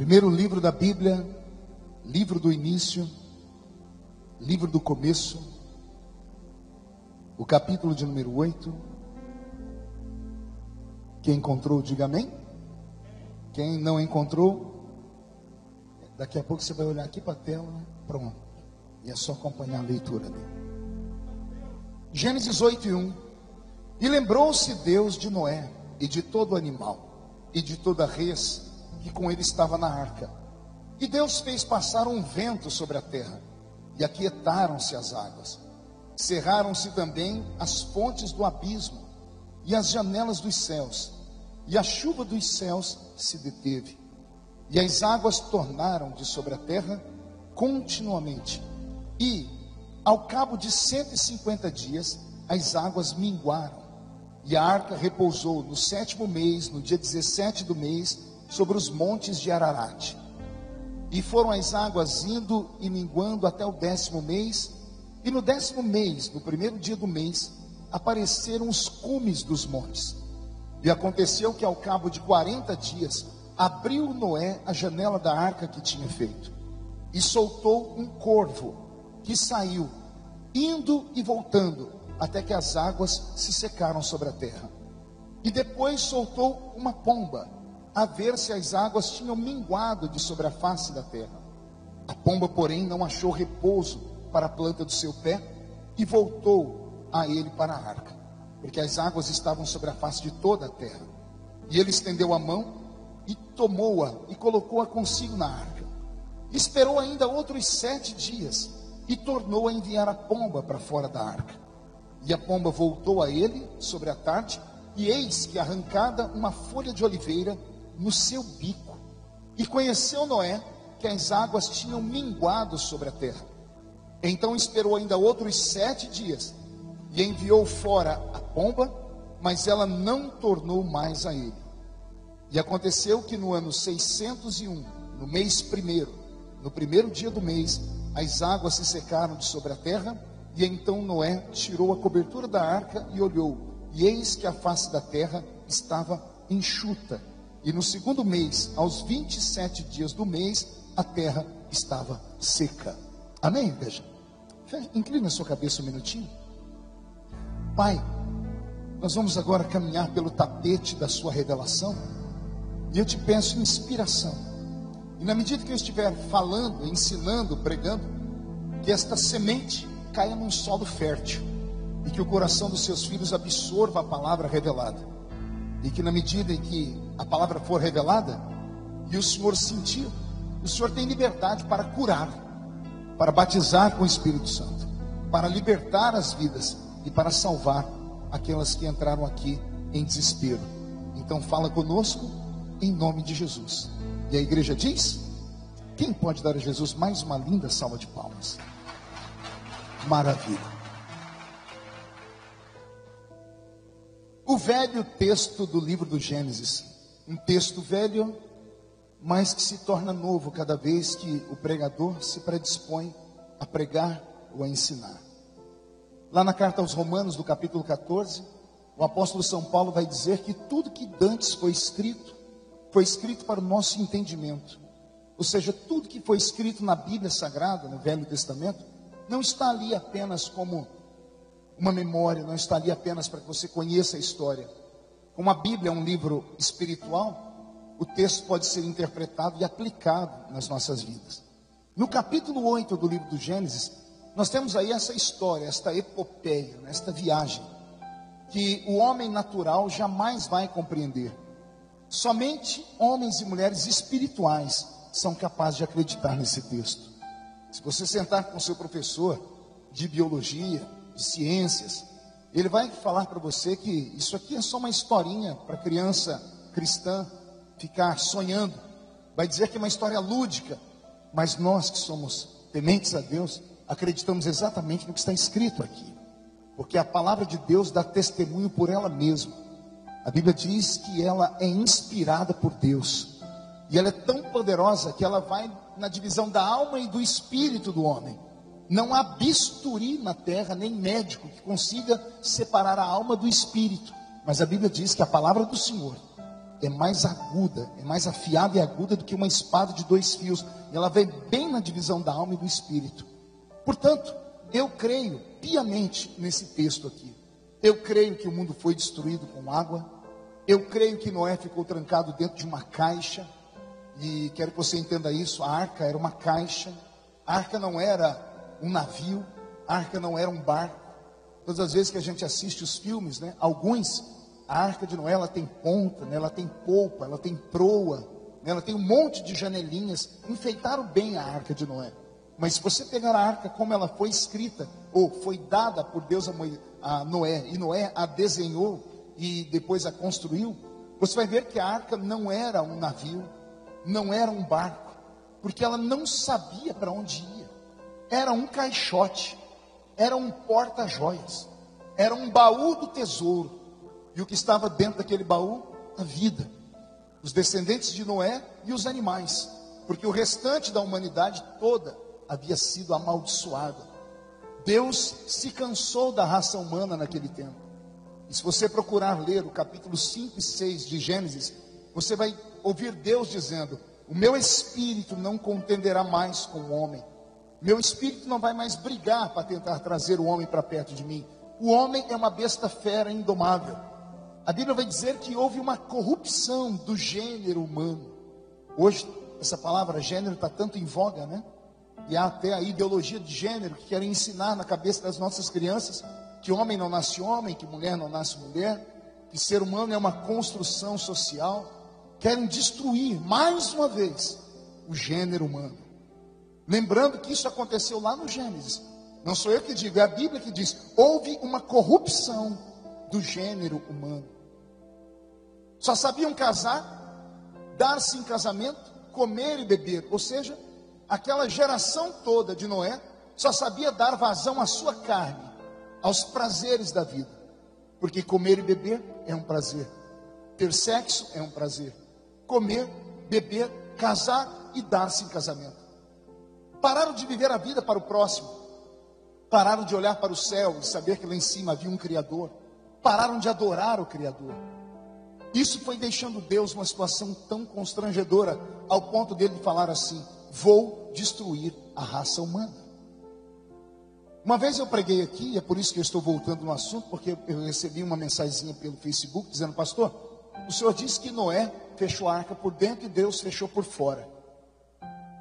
Primeiro livro da Bíblia, livro do início, livro do começo, o capítulo de número 8. Quem encontrou, diga amém. Quem não encontrou, daqui a pouco você vai olhar aqui para a tela, pronto. E é só acompanhar a leitura dele. Gênesis 8 e 1. E lembrou-se Deus de Noé e de todo animal e de toda res que com ele estava na arca. E Deus fez passar um vento sobre a terra, e aquietaram-se as águas. Cerraram-se também as fontes do abismo e as janelas dos céus, e a chuva dos céus se deteve. E as águas tornaram de sobre a terra continuamente. E, ao cabo de 150 dias, as águas minguaram. E a arca repousou no sétimo mês, no dia 17 do mês, sobre os montes de Ararat. E foram as águas indo e minguando até o décimo mês, e no décimo mês, no primeiro dia do mês, apareceram os cumes dos montes. E aconteceu que ao cabo de quarenta dias, abriu Noé a janela da arca que tinha feito, e soltou um corvo, que saiu, indo e voltando, até que as águas se secaram sobre a terra. E depois soltou uma pomba, a ver se as águas tinham minguado de sobre a face da terra. A pomba, porém, não achou repouso para a planta do seu pé e voltou a ele para a arca, porque as águas estavam sobre a face de toda a terra. E ele estendeu a mão e tomou-a e colocou-a consigo na arca. Esperou ainda outros sete dias e tornou a enviar a pomba para fora da arca. E a pomba voltou a ele sobre a tarde, e eis que arrancada uma folha de oliveira no seu bico. E conheceu Noé que as águas tinham minguado sobre a terra. Então esperou ainda outros sete dias e enviou fora a pomba, mas ela não tornou mais a ele. E aconteceu que no ano 601, no mês primeiro, no primeiro dia do mês, as águas se secaram de sobre a terra, e então Noé tirou a cobertura da arca e olhou, e eis que a face da terra estava enxuta, e no segundo mês, aos 27 dias do mês, a terra estava seca. Amém, igreja? Inclina a sua cabeça um minutinho. Pai, nós vamos agora caminhar pelo tapete da sua revelação. E eu te peço inspiração. E na medida que eu estiver falando, ensinando, pregando, que esta semente caia num solo fértil. E que o coração dos seus filhos absorva a palavra revelada. E que na medida em que a palavra for revelada, e o Senhor sentir, o Senhor tem liberdade para curar, para batizar com o Espírito Santo, para libertar as vidas e para salvar aquelas que entraram aqui em desespero. Então fala conosco em nome de Jesus. E a igreja diz: quem pode dar a Jesus mais uma linda salva de palmas? Maravilha. O velho texto do livro do Gênesis, um texto velho, mas que se torna novo cada vez que o pregador se predispõe a pregar ou a ensinar. Lá na carta aos Romanos, do capítulo 14, o apóstolo São Paulo vai dizer que tudo que dantes foi escrito, foi escrito para o nosso entendimento. Ou seja, tudo que foi escrito na Bíblia Sagrada, no Velho Testamento, não está ali apenas como uma memória, não está ali apenas para que você conheça a história. Como a Bíblia é um livro espiritual, o texto pode ser interpretado e aplicado nas nossas vidas. No capítulo 8 do livro do Gênesis, nós temos aí essa história, esta epopeia, né, esta viagem, que o homem natural jamais vai compreender. Somente homens e mulheres espirituais são capazes de acreditar nesse texto. Se você sentar com seu professor de biologia, de ciências, ele vai falar para você que isso aqui é só uma historinha para criança cristã ficar sonhando. Vai dizer que é uma história lúdica, mas nós que somos tementes a Deus, acreditamos exatamente no que está escrito aqui. Porque a palavra de Deus dá testemunho por ela mesma. A Bíblia diz que ela é inspirada por Deus. E ela é tão poderosa que ela vai na divisão da alma e do espírito do homem. Não há bisturi na terra, nem médico que consiga separar a alma do espírito. Mas a Bíblia diz que a palavra do Senhor é mais aguda, é mais afiada e aguda do que uma espada de dois fios. E ela vem bem na divisão da alma e do espírito. Portanto, eu creio piamente nesse texto aqui. Eu creio que o mundo foi destruído com água. Eu creio que Noé ficou trancado dentro de uma caixa. E quero que você entenda isso: a arca era uma caixa. A arca não era um navio. A arca não era um barco. Todas as vezes que a gente assiste os filmes, né, alguns, a arca de Noé ela tem ponta, né, ela tem polpa, ela tem proa, né, ela tem um monte de janelinhas. Enfeitaram bem a arca de Noé. Mas se você pegar a arca como ela foi escrita, ou foi dada por Deus a, a Noé, e Noé a desenhou e depois a construiu, você vai ver que a arca não era um navio, não era um barco, porque ela não sabia para onde ia. Era um caixote, era um porta-joias, era um baú do tesouro. E o que estava dentro daquele baú? A vida. Os descendentes de Noé e os animais. Porque o restante da humanidade toda havia sido amaldiçoada. Deus se cansou da raça humana naquele tempo. E se você procurar ler o capítulo 5 e 6 de Gênesis, você vai ouvir Deus dizendo: O meu espírito não contenderá mais com o homem. Meu espírito não vai mais brigar para tentar trazer o homem para perto de mim. O homem é uma besta fera indomável. A Bíblia vai dizer que houve uma corrupção do gênero humano. Hoje, essa palavra gênero está tanto em voga, né? e há até a ideologia de gênero que querem ensinar na cabeça das nossas crianças que homem não nasce homem, que mulher não nasce mulher, que ser humano é uma construção social. Querem destruir mais uma vez o gênero humano. Lembrando que isso aconteceu lá no Gênesis. Não sou eu que digo, é a Bíblia que diz: houve uma corrupção do gênero humano. Só sabiam casar, dar-se em casamento, comer e beber, ou seja, aquela geração toda de Noé só sabia dar vazão à sua carne, aos prazeres da vida. Porque comer e beber é um prazer, ter sexo é um prazer, comer, beber, casar e dar-se em casamento. Pararam de viver a vida para o próximo, pararam de olhar para o céu e saber que lá em cima havia um Criador, pararam de adorar o Criador. Isso foi deixando Deus numa situação tão constrangedora, ao ponto dele falar assim: vou destruir a raça humana. Uma vez eu preguei aqui, e é por isso que eu estou voltando no assunto, porque eu recebi uma mensagenzinha pelo Facebook dizendo, pastor, o senhor disse que Noé fechou a arca por dentro e Deus fechou por fora.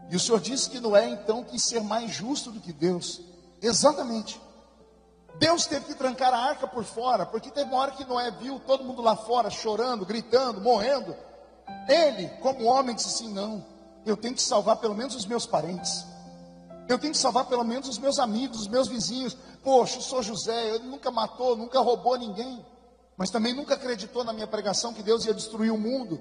E o senhor disse que Noé então quis ser mais justo do que Deus. Exatamente. Deus teve que trancar a arca por fora, porque teve uma hora que Noé viu todo mundo lá fora chorando, gritando, morrendo. Ele, como homem, disse assim: não, eu tenho que salvar pelo menos os meus parentes. Eu tenho que salvar pelo menos os meus amigos, os meus vizinhos. Poxa, eu sou José, ele nunca matou, nunca roubou ninguém. Mas também nunca acreditou na minha pregação que Deus ia destruir o mundo.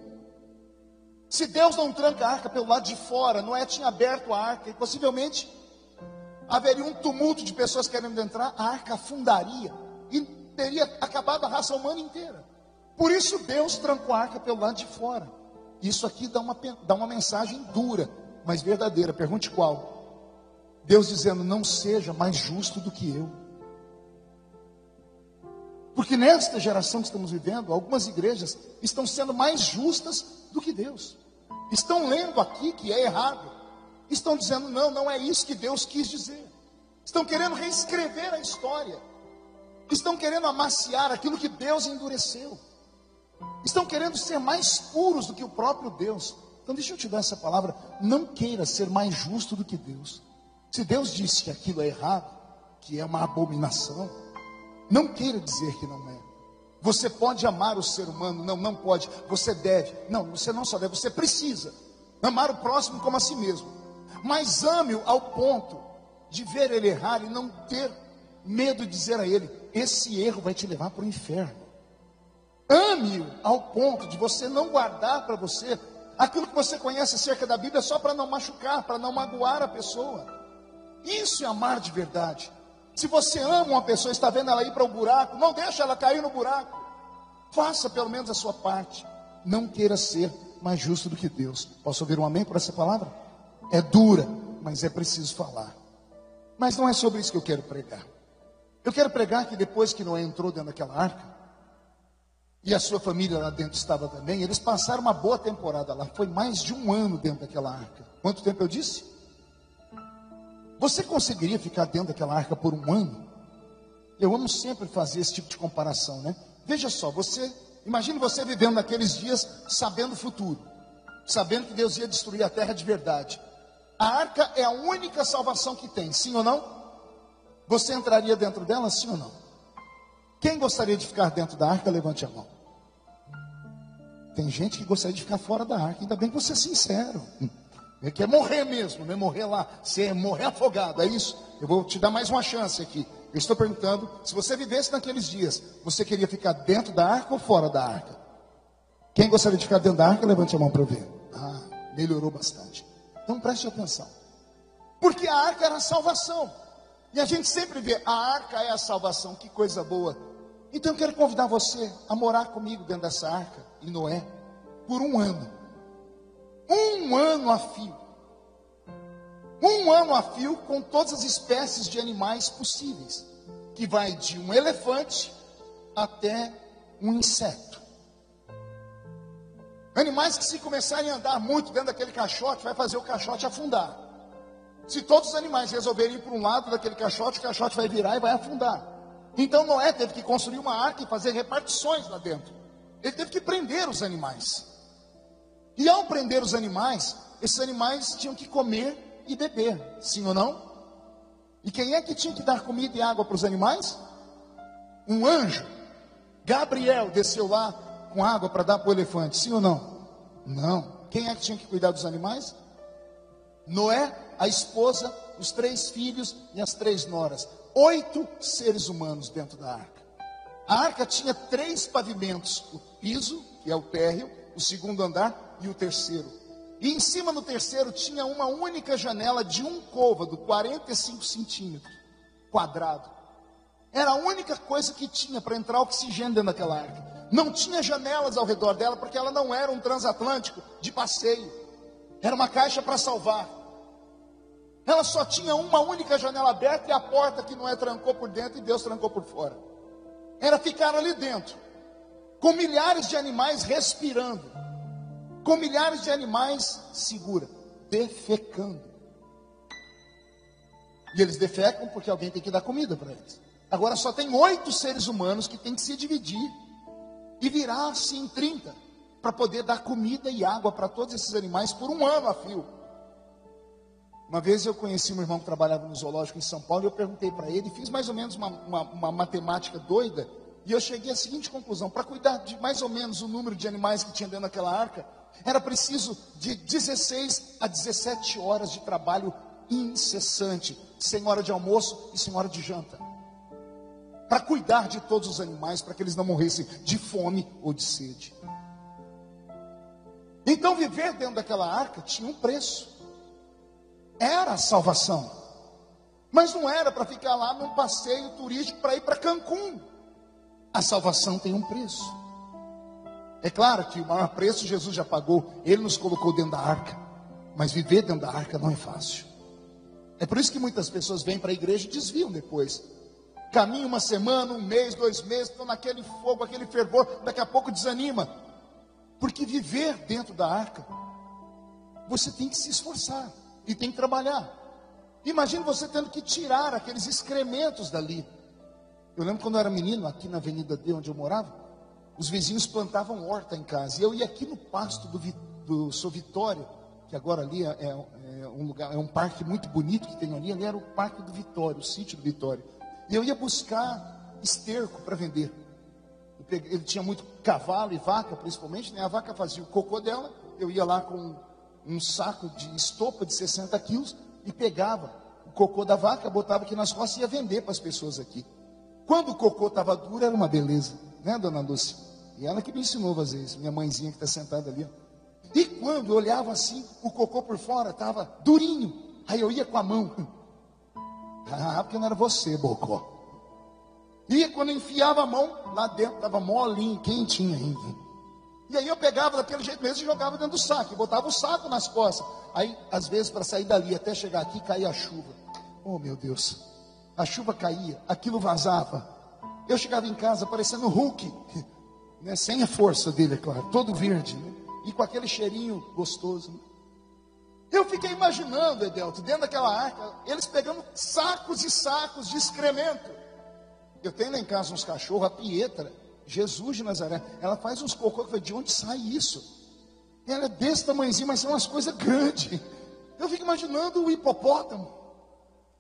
Se Deus não tranca a arca pelo lado de fora, Noé tinha aberto a arca e possivelmente haveria um tumulto de pessoas querendo entrar, a arca afundaria e teria acabado a raça humana inteira. Por isso Deus trancou a arca pelo lado de fora. Isso aqui dá uma, dá uma mensagem dura, mas verdadeira. Pergunte qual? Deus dizendo: não seja mais justo do que eu. Porque nesta geração que estamos vivendo, algumas igrejas estão sendo mais justas do que Deus. Estão lendo aqui que é errado. Estão dizendo: não, não é isso que Deus quis dizer. Estão querendo reescrever a história. Estão querendo amaciar aquilo que Deus endureceu. Estão querendo ser mais puros do que o próprio Deus. Então deixa eu te dar essa palavra. Não queira ser mais justo do que Deus. Se Deus disse que aquilo é errado, que é uma abominação, não queira dizer que não é. Você pode amar o ser humano, não, não pode. Você deve, não, você não só deve, você precisa amar o próximo como a si mesmo. Mas ame-o ao ponto de ver ele errar e não ter medo de dizer a ele: esse erro vai te levar para o inferno. Ame-o ao ponto de você não guardar para você aquilo que você conhece acerca da Bíblia só para não machucar, para não magoar a pessoa. Isso é amar de verdade. Se você ama uma pessoa, está vendo ela ir para o buraco, não deixa ela cair no buraco. Faça pelo menos a sua parte. Não queira ser mais justo do que Deus. Posso ouvir um amém por essa palavra? É dura, mas é preciso falar. Mas não é sobre isso que eu quero pregar. Eu quero pregar que depois que Noé entrou dentro daquela arca, e a sua família lá dentro estava também, eles passaram uma boa temporada lá. Foi mais de um ano dentro daquela arca. Quanto tempo eu disse? Você conseguiria ficar dentro daquela arca por um ano? Eu amo sempre fazer esse tipo de comparação, né? Veja só, você, imagine você vivendo naqueles dias sabendo o futuro, sabendo que Deus ia destruir a terra de verdade. A arca é a única salvação que tem, sim ou não? Você entraria dentro dela, sim ou não? Quem gostaria de ficar dentro da arca, levante a mão. Tem gente que gostaria de ficar fora da arca, ainda bem que você é sincero. Ele quer morrer mesmo, né? Morrer lá, ser morrer afogado, é isso? Eu vou te dar mais uma chance aqui. Eu estou perguntando, se você vivesse naqueles dias, você queria ficar dentro da arca ou fora da arca? Quem gostaria de ficar dentro da arca, levante a mão para ver. Ah, melhorou bastante. Então preste atenção. Porque a arca era a salvação. E a gente sempre vê, a arca é a salvação, que coisa boa. Então eu quero convidar você a morar comigo dentro dessa arca, e Noé, por um ano. Um ano a fio. Um ano a fio com todas as espécies de animais possíveis. Que vai de um elefante até um inseto. Animais que se começarem a andar muito dentro daquele caixote, vai fazer o caixote afundar. Se todos os animais resolverem ir para um lado daquele caixote, o caixote vai virar e vai afundar. Então Noé teve que construir uma arca e fazer repartições lá dentro. Ele teve que prender os animais. E ao prender os animais, esses animais tinham que comer e beber, sim ou não? E quem é que tinha que dar comida e água para os animais? Um anjo. Gabriel desceu lá com água para dar para o elefante, sim ou não? Não. Quem é que tinha que cuidar dos animais? Noé, a esposa, os três filhos e as três noras. Oito seres humanos dentro da arca. A arca tinha três pavimentos: o piso, que é o térreo, o segundo andar e o terceiro. E em cima no terceiro tinha uma única janela de um côvado, 45 centímetros quadrado. Era a única coisa que tinha para entrar oxigênio dentro daquela arca. Não tinha janelas ao redor dela, porque ela não era um transatlântico de passeio. Era uma caixa para salvar. Ela só tinha uma única janela aberta e a porta que não é trancou por dentro e Deus trancou por fora. Era ficar ali dentro, com milhares de animais respirando, com milhares de animais segura, defecando. E eles defecam porque alguém tem que dar comida para eles. Agora só tem oito seres humanos que tem que se dividir e virar assim 30 para poder dar comida e água para todos esses animais por um ano a fio. Uma vez eu conheci um irmão que trabalhava no zoológico em São Paulo e eu perguntei para ele, fiz mais ou menos uma, uma, uma matemática doida, e eu cheguei à seguinte conclusão: para cuidar de mais ou menos o número de animais que tinha dentro daquela arca, era preciso de 16 a 17 horas de trabalho incessante, sem hora de almoço e sem hora de janta. Para cuidar de todos os animais, para que eles não morressem de fome ou de sede. Então, viver dentro daquela arca tinha um preço. Era a salvação. Mas não era para ficar lá num passeio turístico para ir para Cancún. A salvação tem um preço. É claro que o maior preço Jesus já pagou, ele nos colocou dentro da arca. Mas viver dentro da arca não é fácil. É por isso que muitas pessoas vêm para a igreja e desviam depois. Caminham uma semana, um mês, dois meses, estão naquele fogo, aquele fervor, daqui a pouco desanima. Porque viver dentro da arca, você tem que se esforçar e tem que trabalhar. Imagine você tendo que tirar aqueles excrementos dali. Eu lembro quando eu era menino, aqui na Avenida D, onde eu morava, os vizinhos plantavam horta em casa. E eu ia aqui no pasto do, do Sou Vitória, que agora ali é, é, é, um lugar, é um parque muito bonito que tem ali. Ali era o Parque do Vitória, o sítio do Vitória. E eu ia buscar esterco para vender. Ele tinha muito cavalo e vaca, principalmente, né? A vaca fazia o cocô dela, eu ia lá com um saco de estopa de 60 quilos e pegava o cocô da vaca, botava aqui nas costas e ia vender para as pessoas aqui. Quando o cocô estava duro, era uma beleza, né, dona Lúcia? E ela que me ensinou a fazer isso, minha mãezinha que está sentada ali. Ó. E quando eu olhava assim, o cocô por fora estava durinho. Aí eu ia com a mão. Ah, porque não era você, Bocó. E quando eu enfiava a mão, lá dentro estava molinho, quentinho ainda. E aí eu pegava daquele jeito mesmo e jogava dentro do saco, botava o saco nas costas. Aí, às vezes, para sair dali até chegar aqui, caía a chuva. Oh meu Deus, a chuva caía, aquilo vazava. Eu chegava em casa parecendo Hulk. Né? sem a força dele, é claro, todo verde, né? e com aquele cheirinho gostoso. Né? Eu fiquei imaginando, Edelto, dentro daquela arca, eles pegando sacos e sacos de excremento. Eu tenho lá em casa uns cachorros, a Pietra, Jesus de Nazaré, ela faz uns cocô, eu falei, de onde sai isso? Ela é desse tamanhozinho, mas são umas coisas grandes. Eu fico imaginando o hipopótamo,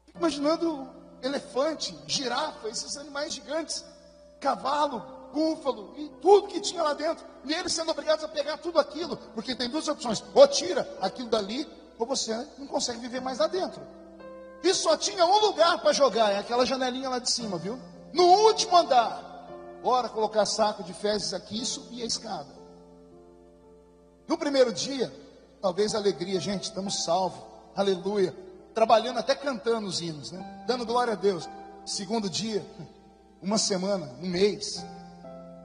fico imaginando elefante, girafa, esses animais gigantes, cavalo, búfalo e tudo que tinha lá dentro. E eles sendo obrigados a pegar tudo aquilo, porque tem duas opções: ou tira aquilo dali, ou você não consegue viver mais lá dentro. E só tinha um lugar para jogar, é aquela janelinha lá de cima, viu? No último andar. Bora colocar saco de fezes aqui e subir a escada. No primeiro dia, talvez alegria, gente, estamos salvos, aleluia. Trabalhando até cantando os hinos, né? Dando glória a Deus. Segundo dia, uma semana, um mês,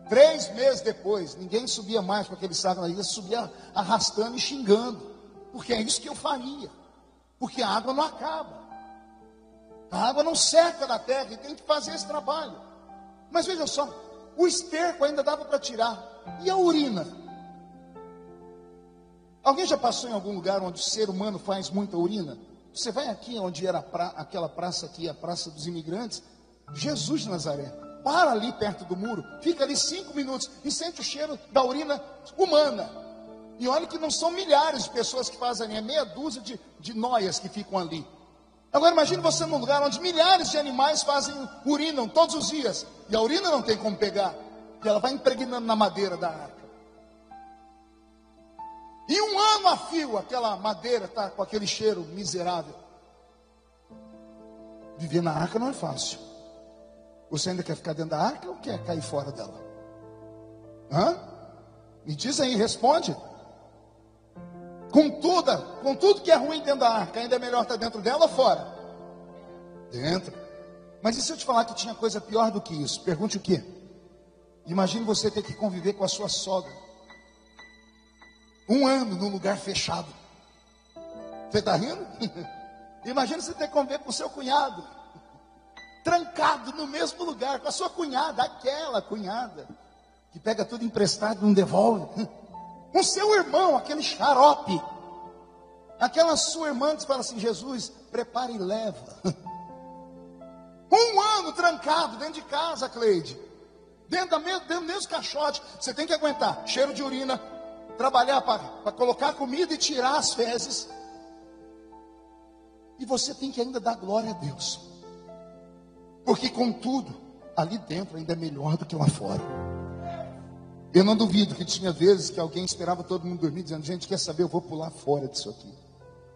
Três meses depois, ninguém subia mais com aquele saco na ilha, subia arrastando e xingando. Porque é isso que eu faria. Porque a água não acaba. A água não seca da terra e tem que fazer esse trabalho. Mas veja só, o esterco ainda dava para tirar. E a urina? Alguém já passou em algum lugar onde o ser humano faz muita urina? Você vai aqui onde era pra, aquela praça aqui, a Praça dos Imigrantes, Jesus de Nazaré para ali perto do muro, fica ali cinco minutos e sente o cheiro da urina humana. E olha que não são milhares de pessoas que fazem, é meia dúzia de, de noias que ficam ali. Agora imagine você num lugar onde milhares de animais fazem, urinam todos os dias, e a urina não tem como pegar, e ela vai impregnando na madeira da arca. E um ano a fio, aquela madeira está com aquele cheiro miserável. Viver na arca não é fácil. Você ainda quer ficar dentro da arca ou quer cair fora dela? Hã? Me diz aí, responde. Com tudo, com tudo que é ruim dentro da arca, ainda é melhor estar dentro dela ou fora? Dentro. Mas e se eu te falar que tinha coisa pior do que isso? Pergunte o quê? Imagine você ter que conviver com a sua sogra. Um ano num lugar fechado. Você está rindo? Imagina você ter que conviver com o seu cunhado trancado no mesmo lugar com a sua cunhada, aquela cunhada, que pega tudo emprestado e não devolve. Com seu irmão, aquele xarope. Aquela sua irmã que fala assim: Jesus, prepara e leva. Um ano trancado dentro de casa, Cleide. Dentro, da dentro do mesmo caixote. Você tem que aguentar cheiro de urina, trabalhar para colocar comida e tirar as fezes. E você tem que ainda dar glória a Deus. Porque, contudo, ali dentro ainda é melhor do que lá fora. Eu não duvido que tinha vezes que alguém esperava todo mundo dormir, dizendo: Gente, quer saber? Eu vou pular fora disso aqui.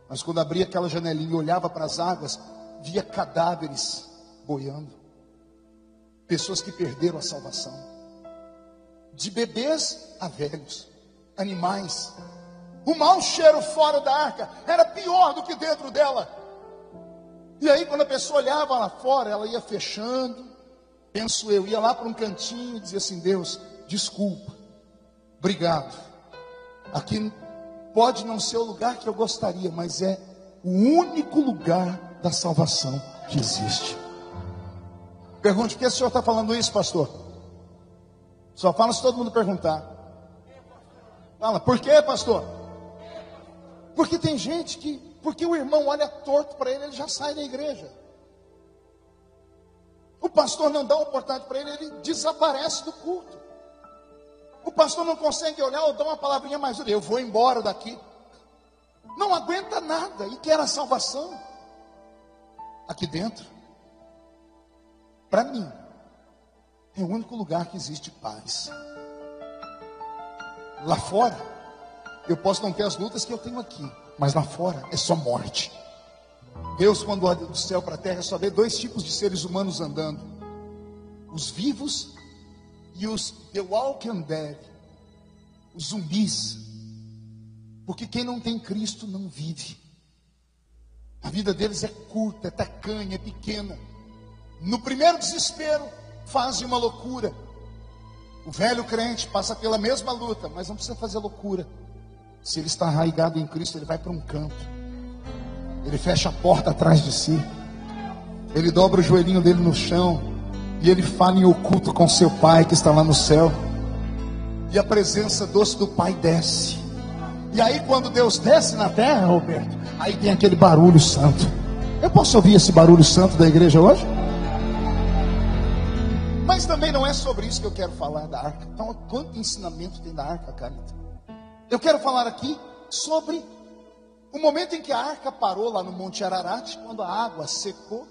Mas quando abria aquela janelinha e olhava para as águas, via cadáveres boiando. Pessoas que perderam a salvação. De bebês a velhos, animais. O mau cheiro fora da arca era pior do que dentro dela. E aí, quando a pessoa olhava lá fora, ela ia fechando, penso eu, ia lá para um cantinho e dizia assim: Deus, desculpa, obrigado. Aqui pode não ser o lugar que eu gostaria, mas é o único lugar da salvação que existe. Pergunte, por que o senhor está falando isso, pastor? Só fala se todo mundo perguntar. Fala, por que, pastor? Porque tem gente que porque o irmão olha torto para ele, ele já sai da igreja. O pastor não dá oportunidade para ele, ele desaparece do culto. O pastor não consegue olhar ou dar uma palavrinha mais dura. Eu vou embora daqui. Não aguenta nada e quer a salvação. Aqui dentro, para mim, é o único lugar que existe paz. Lá fora, eu posso não ter as lutas que eu tenho aqui. Mas lá fora é só morte. Deus, quando olha do céu para a terra, só vê dois tipos de seres humanos andando: os vivos e os The Walking Dead, os zumbis. Porque quem não tem Cristo não vive. A vida deles é curta, é tacanha, é pequena. No primeiro desespero, fazem uma loucura. O velho crente passa pela mesma luta, mas não precisa fazer loucura. Se ele está arraigado em Cristo, ele vai para um canto. Ele fecha a porta atrás de si. Ele dobra o joelhinho dele no chão. E ele fala em oculto com seu pai que está lá no céu. e a presença doce do Pai desce. E aí, quando Deus desce na terra, Roberto, aí tem aquele barulho santo. Eu posso ouvir esse barulho santo da igreja hoje? Mas também não é sobre isso que eu quero falar da arca. Então, quanto ensinamento tem da arca, Carita? Eu quero falar aqui sobre o momento em que a arca parou lá no Monte Ararat, quando a água secou,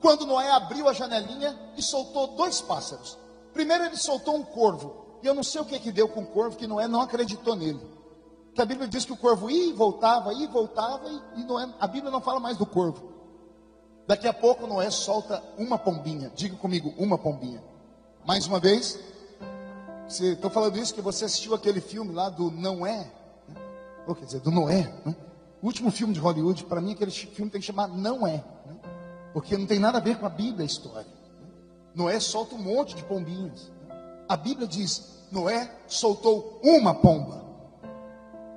quando Noé abriu a janelinha e soltou dois pássaros. Primeiro ele soltou um corvo, e eu não sei o que, que deu com o corvo, que Noé não acreditou nele. Que a Bíblia diz que o corvo ia e voltava, ia e voltava, e, Noé, a Bíblia não fala mais do corvo. Daqui a pouco Noé solta uma pombinha. Diga comigo, uma pombinha. Mais uma vez. Estou falando isso que você assistiu aquele filme lá do Não É. Né? Ou quer dizer, do Noé. Né? O último filme de Hollywood, para mim, aquele filme tem que chamar Não É. Né? Porque não tem nada a ver com a Bíblia a história. Né? Noé solta um monte de pombinhas. A Bíblia diz: Noé soltou uma pomba.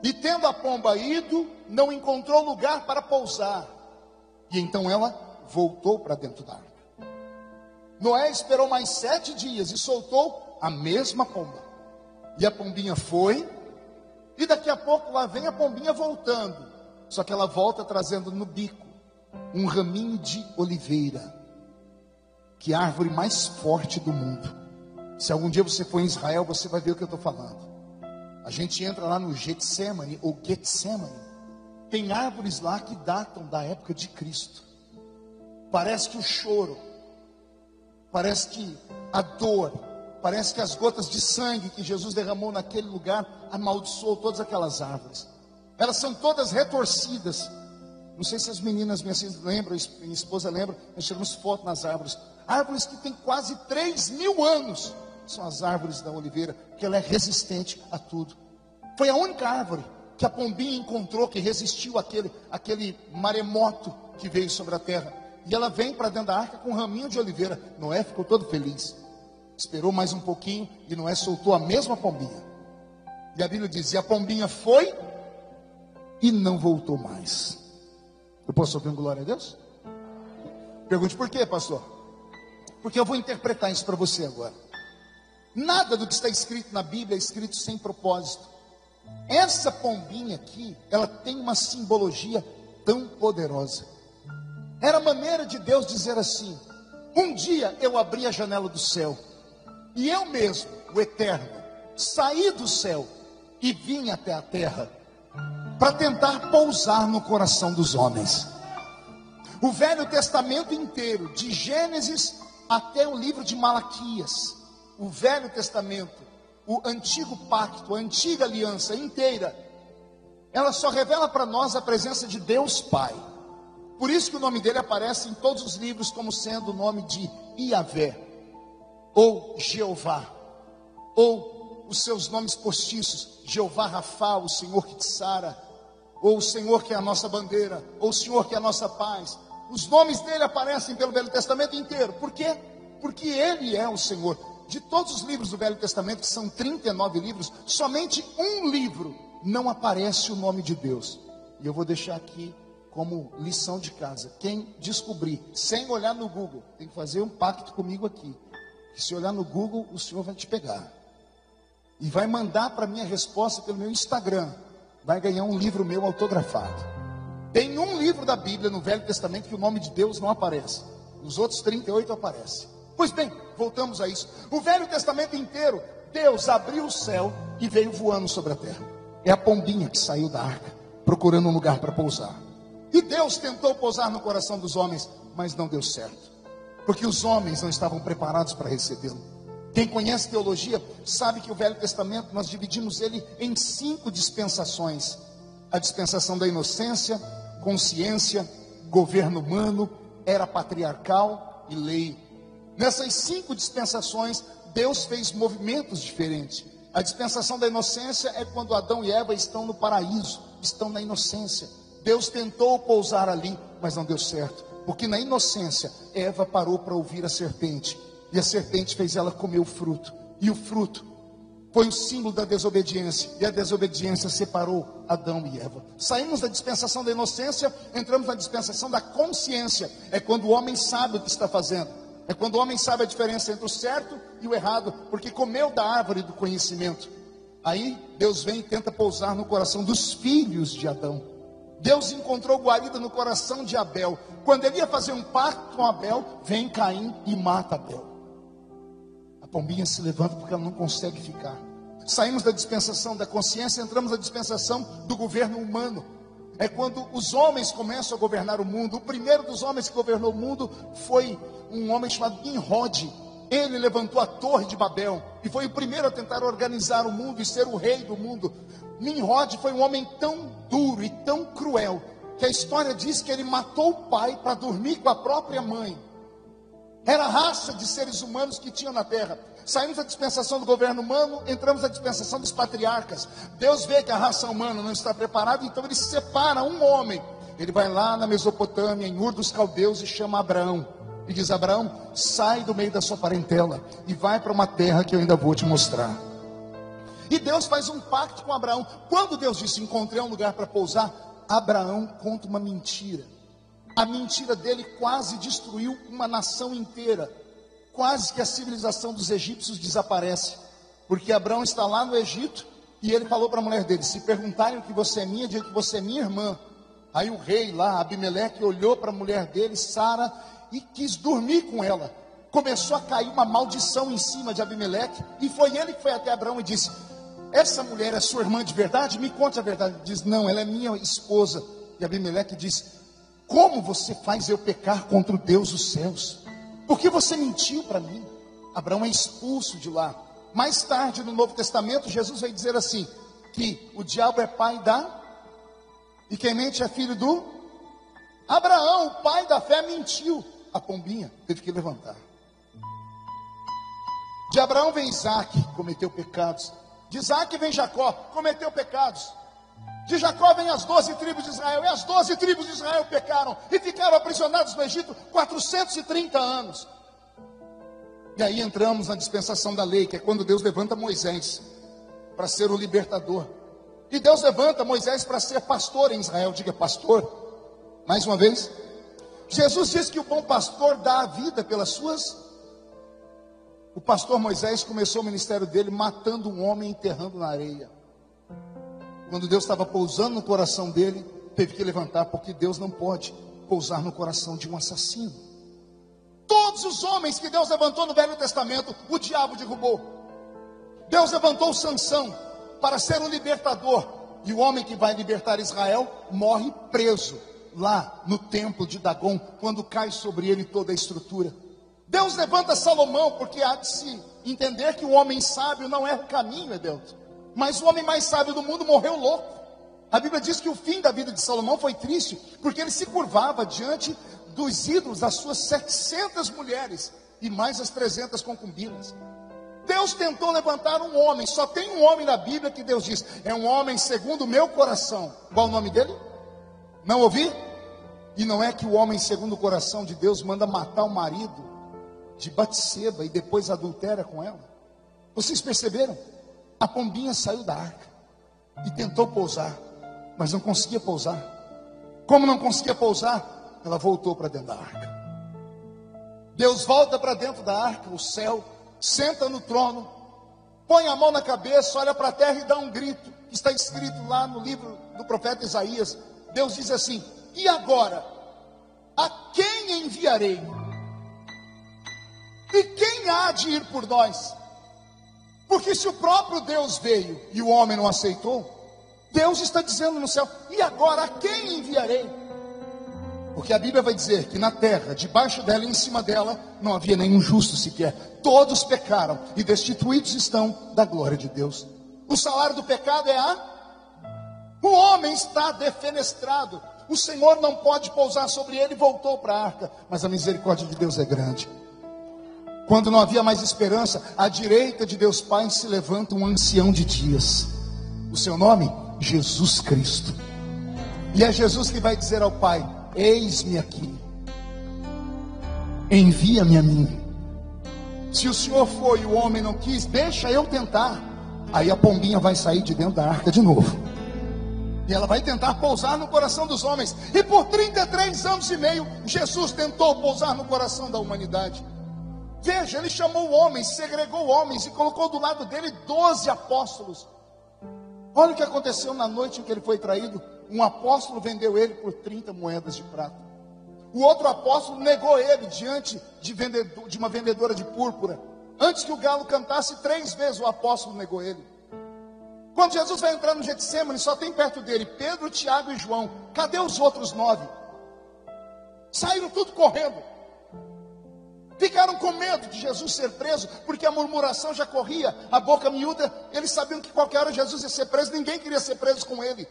E tendo a pomba ido, não encontrou lugar para pousar. E então ela voltou para dentro da arca. Noé esperou mais sete dias e soltou a mesma pomba. E a pombinha foi, e daqui a pouco lá vem a pombinha voltando. Só que ela volta trazendo no bico um raminho de oliveira, que é a árvore mais forte do mundo. Se algum dia você for em Israel, você vai ver o que eu estou falando. A gente entra lá no Getsemane ou Getsemane. Tem árvores lá que datam da época de Cristo. Parece que o choro, parece que a dor, parece que as gotas de sangue que Jesus derramou naquele lugar amaldiçoou todas aquelas árvores. Elas são todas retorcidas. Não sei se as meninas minhas lembram, minha esposa lembra, nós tiramos foto nas árvores. Árvores que têm quase 3 mil anos são as árvores da oliveira, que ela é resistente a tudo. Foi a única árvore que a pombinha encontrou que resistiu àquele, àquele maremoto que veio sobre a terra. E ela vem para dentro da arca com um raminho de oliveira. Noé ficou todo feliz. Esperou mais um pouquinho e Noé soltou a mesma pombinha. E a Bíblia diz: e a pombinha foi e não voltou mais. Eu posso ouvir um glória a Deus? Pergunte por quê, pastor? Porque eu vou interpretar isso para você agora. Nada do que está escrito na Bíblia é escrito sem propósito. Essa pombinha aqui, ela tem uma simbologia tão poderosa. Era a maneira de Deus dizer assim: um dia eu abri a janela do céu, e eu mesmo, o Eterno, saí do céu e vim até a terra para tentar pousar no coração dos homens. O Velho Testamento inteiro, de Gênesis até o livro de Malaquias, o Velho Testamento, o antigo pacto, a antiga aliança inteira, ela só revela para nós a presença de Deus Pai. Por isso que o nome dele aparece em todos os livros como sendo o nome de Iavé, ou Jeová, ou os seus nomes postiços, Jeová Rafa, o Senhor que te sara, ou o Senhor que é a nossa bandeira, ou o Senhor que é a nossa paz. Os nomes dele aparecem pelo Velho Testamento inteiro. Por quê? Porque ele é o Senhor de todos os livros do Velho Testamento, que são 39 livros, somente um livro não aparece o nome de Deus. E eu vou deixar aqui como lição de casa. Quem descobrir, sem olhar no Google, tem que fazer um pacto comigo aqui. Se olhar no Google, o Senhor vai te pegar. E vai mandar para minha resposta pelo meu Instagram. Vai ganhar um livro meu autografado. Tem um livro da Bíblia no Velho Testamento que o nome de Deus não aparece. Nos outros 38 aparece. Pois bem, voltamos a isso. O Velho Testamento inteiro, Deus abriu o céu e veio voando sobre a terra. É a pombinha que saiu da arca, procurando um lugar para pousar. E Deus tentou pousar no coração dos homens, mas não deu certo, porque os homens não estavam preparados para recebê-lo. Quem conhece teologia sabe que o Velho Testamento nós dividimos ele em cinco dispensações: a dispensação da inocência, consciência, governo humano, era patriarcal e lei Nessas cinco dispensações, Deus fez movimentos diferentes. A dispensação da inocência é quando Adão e Eva estão no paraíso, estão na inocência. Deus tentou pousar ali, mas não deu certo, porque na inocência Eva parou para ouvir a serpente, e a serpente fez ela comer o fruto, e o fruto foi o símbolo da desobediência, e a desobediência separou Adão e Eva. Saímos da dispensação da inocência, entramos na dispensação da consciência, é quando o homem sabe o que está fazendo. É quando o homem sabe a diferença entre o certo e o errado, porque comeu da árvore do conhecimento. Aí Deus vem e tenta pousar no coração dos filhos de Adão. Deus encontrou guarida no coração de Abel. Quando ele ia fazer um pacto com Abel, vem Caim e mata Abel. A pombinha se levanta porque ela não consegue ficar. Saímos da dispensação da consciência, entramos na dispensação do governo humano é quando os homens começam a governar o mundo. O primeiro dos homens que governou o mundo foi um homem chamado Nimrod. Ele levantou a torre de Babel e foi o primeiro a tentar organizar o mundo e ser o rei do mundo. Nimrod foi um homem tão duro e tão cruel que a história diz que ele matou o pai para dormir com a própria mãe. Era a raça de seres humanos que tinham na terra. Saímos da dispensação do governo humano, entramos na dispensação dos patriarcas. Deus vê que a raça humana não está preparada, então ele separa um homem. Ele vai lá na Mesopotâmia, em Ur dos Caldeus, e chama Abraão. E diz: Abraão, sai do meio da sua parentela e vai para uma terra que eu ainda vou te mostrar. E Deus faz um pacto com Abraão. Quando Deus disse: Encontrei um lugar para pousar, Abraão conta uma mentira. A mentira dele quase destruiu uma nação inteira quase que a civilização dos egípcios desaparece, porque Abraão está lá no Egito e ele falou para a mulher dele: Se perguntarem o que você é minha, diga que você é minha irmã. Aí o rei lá, Abimeleque, olhou para a mulher dele, Sara, e quis dormir com ela. Começou a cair uma maldição em cima de Abimeleque, e foi ele que foi até Abraão e disse: Essa mulher é sua irmã de verdade? Me conte a verdade. Ele diz: Não, ela é minha esposa. E Abimeleque disse: Como você faz eu pecar contra o Deus dos céus? Por que você mentiu para mim? Abraão é expulso de lá. Mais tarde, no Novo Testamento, Jesus vai dizer assim: que o diabo é pai da, e quem mente é filho do. Abraão, o pai da fé, mentiu. A pombinha teve que levantar. De Abraão vem Isaac, cometeu pecados. De Isaac vem Jacó, cometeu pecados. De Jacó vem as doze tribos de Israel, e as doze tribos de Israel pecaram e ficaram aprisionados no Egito 430 anos. E aí entramos na dispensação da lei, que é quando Deus levanta Moisés para ser o libertador. E Deus levanta Moisés para ser pastor em Israel, diga pastor. Mais uma vez, Jesus diz que o bom pastor dá a vida pelas suas. O pastor Moisés começou o ministério dele matando um homem e enterrando na areia. Quando Deus estava pousando no coração dele, teve que levantar, porque Deus não pode pousar no coração de um assassino. Todos os homens que Deus levantou no Velho Testamento, o diabo derrubou. Deus levantou Sansão para ser um libertador, e o homem que vai libertar Israel morre preso lá no templo de Dagon, quando cai sobre ele toda a estrutura. Deus levanta Salomão, porque há de se entender que o homem sábio não é o caminho, é Deus. Mas o homem mais sábio do mundo morreu louco. A Bíblia diz que o fim da vida de Salomão foi triste, porque ele se curvava diante dos ídolos das suas 700 mulheres e mais as 300 concubinas. Deus tentou levantar um homem, só tem um homem na Bíblia que Deus diz: é um homem segundo o meu coração. Qual o nome dele? Não ouvi? E não é que o homem segundo o coração de Deus manda matar o marido de Batseba e depois adultera com ela. Vocês perceberam? A pombinha saiu da arca e tentou pousar, mas não conseguia pousar. Como não conseguia pousar, ela voltou para dentro da arca. Deus volta para dentro da arca, o céu, senta no trono, põe a mão na cabeça, olha para a terra e dá um grito. Está escrito lá no livro do profeta Isaías. Deus diz assim: E agora? A quem enviarei? E quem há de ir por nós? Porque se o próprio Deus veio e o homem não aceitou, Deus está dizendo no céu: e agora a quem enviarei? Porque a Bíblia vai dizer que na terra, debaixo dela e em cima dela, não havia nenhum justo sequer. Todos pecaram e destituídos estão da glória de Deus. O salário do pecado é a. O homem está defenestrado. O Senhor não pode pousar sobre ele e voltou para a arca. Mas a misericórdia de Deus é grande. Quando não havia mais esperança, à direita de Deus Pai se levanta um ancião de dias. O seu nome? Jesus Cristo. E é Jesus que vai dizer ao Pai: Eis-me aqui. Envia-me a mim. Se o Senhor foi e o homem não quis, deixa eu tentar. Aí a pombinha vai sair de dentro da arca de novo. E ela vai tentar pousar no coração dos homens. E por 33 anos e meio, Jesus tentou pousar no coração da humanidade. Veja, ele chamou homens, segregou homens e colocou do lado dele doze apóstolos. Olha o que aconteceu na noite em que ele foi traído. Um apóstolo vendeu ele por 30 moedas de prata. O outro apóstolo negou ele diante de, vendedor, de uma vendedora de púrpura. Antes que o galo cantasse três vezes, o apóstolo negou ele. Quando Jesus vai entrar no Getsemane, só tem perto dele Pedro, Tiago e João. Cadê os outros nove? Saíram tudo correndo. Ficaram com medo de Jesus ser preso, porque a murmuração já corria, a boca miúda, eles sabiam que qualquer hora Jesus ia ser preso, ninguém queria ser preso com ele.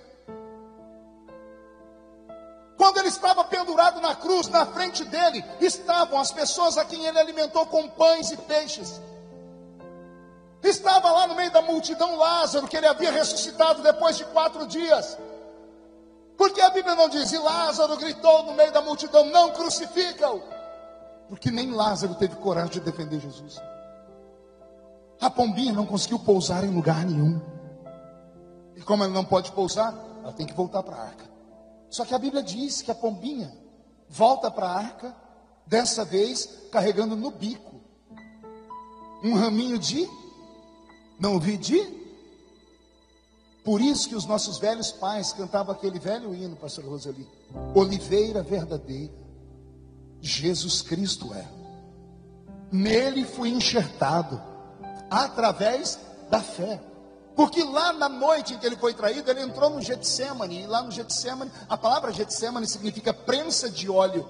Quando ele estava pendurado na cruz, na frente dele estavam as pessoas a quem ele alimentou com pães e peixes. Estava lá no meio da multidão Lázaro, que ele havia ressuscitado depois de quatro dias. Porque a Bíblia não diz, e Lázaro gritou no meio da multidão: Não crucificam. Porque nem Lázaro teve coragem de defender Jesus. A pombinha não conseguiu pousar em lugar nenhum. E como ela não pode pousar, ela tem que voltar para a arca. Só que a Bíblia diz que a pombinha volta para a arca, dessa vez carregando no bico um raminho de. Não ouvi de? Por isso que os nossos velhos pais cantavam aquele velho hino, pastor Roseli. Oliveira verdadeira. Jesus Cristo é. Nele fui enxertado, através da fé. Porque lá na noite em que ele foi traído, ele entrou no Getsemane, e lá no Getsemane, a palavra Getsemane significa prensa de óleo.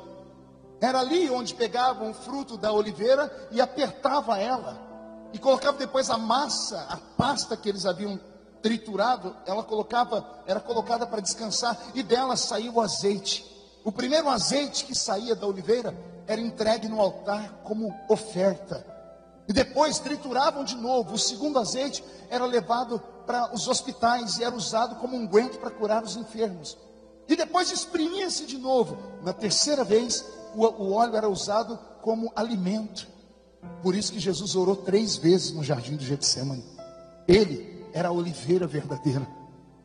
Era ali onde pegavam o fruto da oliveira e apertava ela. E colocava depois a massa, a pasta que eles haviam triturado, ela colocava, era colocada para descansar, e dela saiu o azeite. O primeiro azeite que saía da oliveira era entregue no altar como oferta. E depois trituravam de novo. O segundo azeite era levado para os hospitais e era usado como unguento para curar os enfermos. E depois exprimia-se de novo. Na terceira vez, o, o óleo era usado como alimento. Por isso que Jesus orou três vezes no jardim do Getsemane. Ele era a oliveira verdadeira.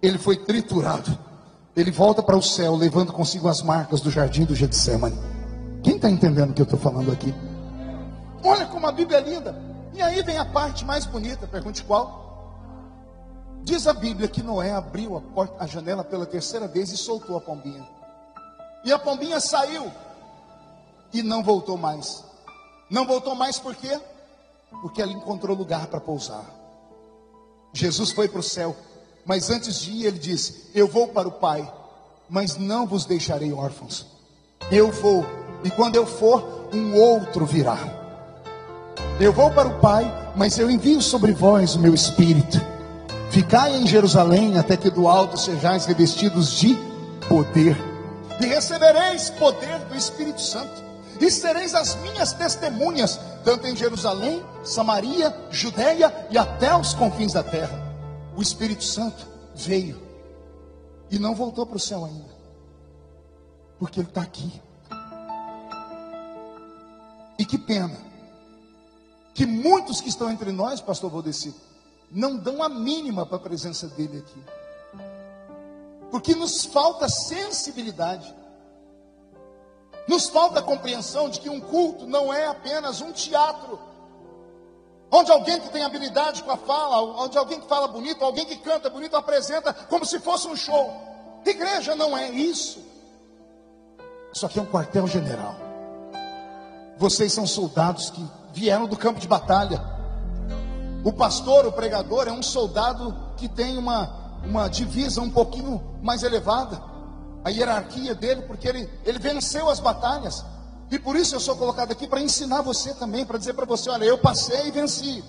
Ele foi triturado ele volta para o céu, levando consigo as marcas do jardim do Getsemane. Quem está entendendo o que eu estou falando aqui? Olha como a Bíblia é linda. E aí vem a parte mais bonita, pergunte qual? Diz a Bíblia que Noé abriu a, porta, a janela pela terceira vez e soltou a pombinha. E a pombinha saiu e não voltou mais. Não voltou mais por quê? Porque ela encontrou lugar para pousar. Jesus foi para o céu. Mas antes de ir, ele disse: Eu vou para o Pai, mas não vos deixarei órfãos. Eu vou, e quando eu for, um outro virá. Eu vou para o Pai, mas eu envio sobre vós o meu espírito. Ficai em Jerusalém até que do alto sejais revestidos de poder, e recebereis poder do Espírito Santo, e sereis as minhas testemunhas, tanto em Jerusalém, Samaria, Judeia e até os confins da terra o Espírito Santo veio e não voltou para o céu ainda, porque ele está aqui. E que pena que muitos que estão entre nós, Pastor Valdeci, não dão a mínima para a presença dele aqui, porque nos falta sensibilidade. Nos falta a compreensão de que um culto não é apenas um teatro onde alguém que tem habilidade com a fala, onde alguém que fala bonito, alguém que canta bonito, apresenta como se fosse um show. Igreja não é isso. Isso aqui é um quartel-general. Vocês são soldados que vieram do campo de batalha. O pastor, o pregador, é um soldado que tem uma, uma divisa um pouquinho mais elevada. A hierarquia dele, porque ele, ele venceu as batalhas. E por isso eu sou colocado aqui para ensinar você também, para dizer para você: olha, eu passei e venci.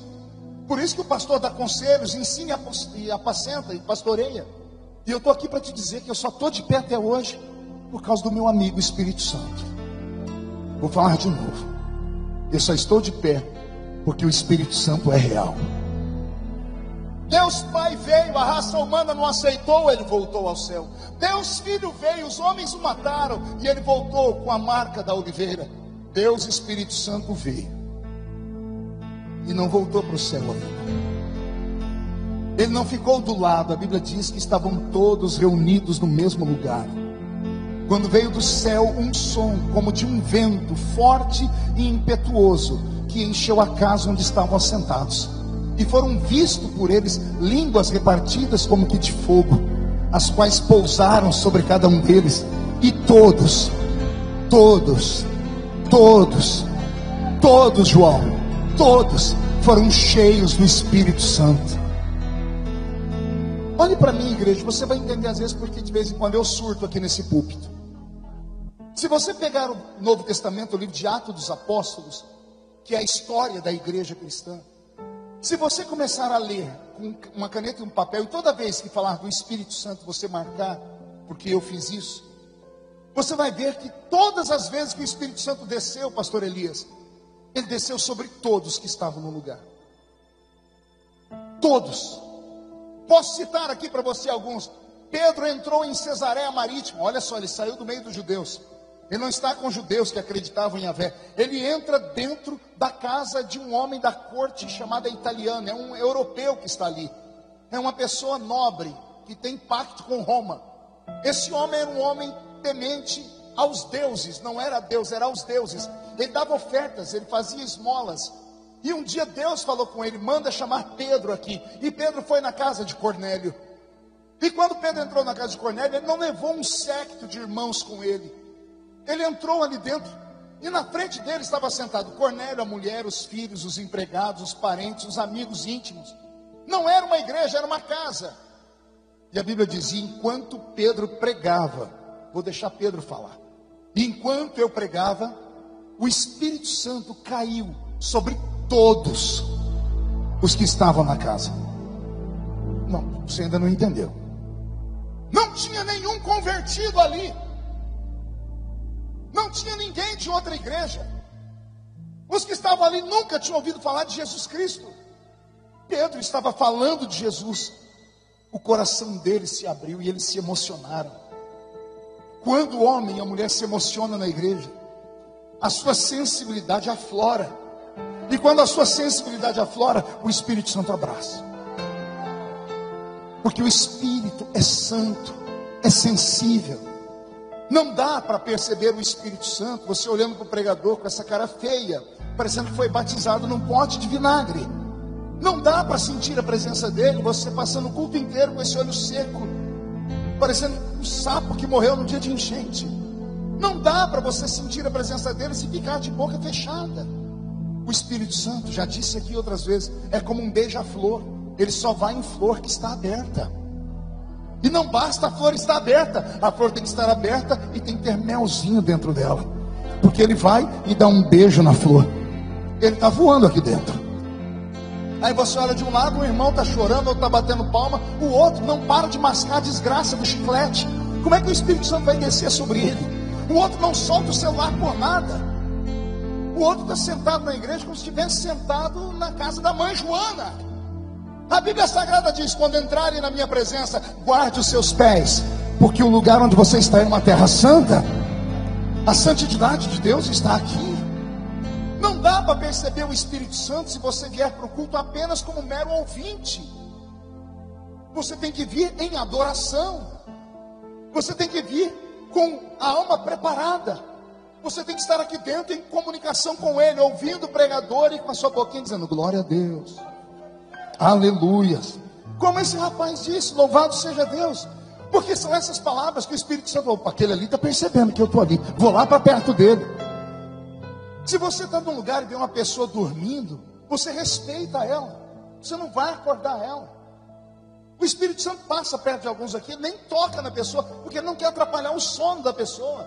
Por isso que o pastor dá conselhos, ensina e apacenta e pastoreia. E eu estou aqui para te dizer que eu só estou de pé até hoje por causa do meu amigo Espírito Santo. Vou falar de novo. Eu só estou de pé porque o Espírito Santo é real. Deus Pai veio, a raça humana não aceitou, ele voltou ao céu. Deus Filho veio, os homens o mataram e ele voltou com a marca da oliveira. Deus Espírito Santo veio e não voltou para o céu ainda. Ele não ficou do lado, a Bíblia diz que estavam todos reunidos no mesmo lugar. Quando veio do céu um som como de um vento forte e impetuoso que encheu a casa onde estavam sentados. E foram vistos por eles línguas repartidas como que de fogo, as quais pousaram sobre cada um deles. E todos, todos, todos, todos, João, todos foram cheios do Espírito Santo. Olhe para mim, igreja, você vai entender às vezes porque de vez em quando eu surto aqui nesse púlpito. Se você pegar o Novo Testamento, o livro de Atos dos Apóstolos, que é a história da igreja cristã, se você começar a ler com uma caneta e um papel, e toda vez que falar do Espírito Santo você marcar, porque eu fiz isso, você vai ver que todas as vezes que o Espírito Santo desceu, pastor Elias, ele desceu sobre todos que estavam no lugar. Todos. Posso citar aqui para você alguns. Pedro entrou em Cesareia Marítima. Olha só, ele saiu do meio dos judeus. Ele não está com judeus que acreditavam em Yahvé. Ele entra dentro da casa de um homem da corte chamada italiana. É um europeu que está ali. É uma pessoa nobre que tem pacto com Roma. Esse homem era um homem temente aos deuses. Não era Deus, era aos deuses. Ele dava ofertas, ele fazia esmolas. E um dia Deus falou com ele: manda chamar Pedro aqui. E Pedro foi na casa de Cornélio. E quando Pedro entrou na casa de Cornélio, ele não levou um séquito de irmãos com ele. Ele entrou ali dentro. E na frente dele estava sentado Cornélio, a mulher, os filhos, os empregados, os parentes, os amigos íntimos. Não era uma igreja, era uma casa. E a Bíblia dizia: enquanto Pedro pregava, vou deixar Pedro falar. Enquanto eu pregava, o Espírito Santo caiu sobre todos os que estavam na casa. Não, você ainda não entendeu. Não tinha nenhum convertido ali. Não tinha ninguém de outra igreja. Os que estavam ali nunca tinham ouvido falar de Jesus Cristo. Pedro estava falando de Jesus. O coração deles se abriu e eles se emocionaram. Quando o homem e a mulher se emocionam na igreja, a sua sensibilidade aflora. E quando a sua sensibilidade aflora, o Espírito Santo abraça. Porque o Espírito é santo, é sensível. Não dá para perceber o Espírito Santo você olhando para o pregador com essa cara feia, parecendo que foi batizado num pote de vinagre. Não dá para sentir a presença dele você passando o culto inteiro com esse olho seco, parecendo um sapo que morreu no dia de enchente. Não dá para você sentir a presença dele se ficar de boca fechada. O Espírito Santo, já disse aqui outras vezes, é como um beija-flor. Ele só vai em flor que está aberta. E não basta a flor estar aberta, a flor tem que estar aberta e tem que ter melzinho dentro dela. Porque ele vai e dá um beijo na flor. Ele está voando aqui dentro. Aí você olha de um lado, o irmão está chorando, ou está batendo palma, o outro não para de mascar a desgraça do chiclete. Como é que o Espírito Santo vai descer sobre ele? O outro não solta o celular por nada. O outro está sentado na igreja como se estivesse sentado na casa da mãe Joana. A Bíblia Sagrada diz: quando entrarem na minha presença, guarde os seus pés, porque o lugar onde você está é uma terra santa. A santidade de Deus está aqui. Não dá para perceber o Espírito Santo se você vier para o culto apenas como mero ouvinte. Você tem que vir em adoração. Você tem que vir com a alma preparada. Você tem que estar aqui dentro em comunicação com Ele, ouvindo o pregador e com a sua boquinha dizendo glória a Deus, aleluia. Como esse rapaz disse, louvado seja Deus. Porque são essas palavras que o Espírito Santo falou, aquele ali está percebendo que eu estou ali, vou lá para perto dele. Se você está num lugar e vê uma pessoa dormindo, você respeita ela, você não vai acordar ela. O Espírito Santo passa perto de alguns aqui, nem toca na pessoa, porque ele não quer atrapalhar o sono da pessoa,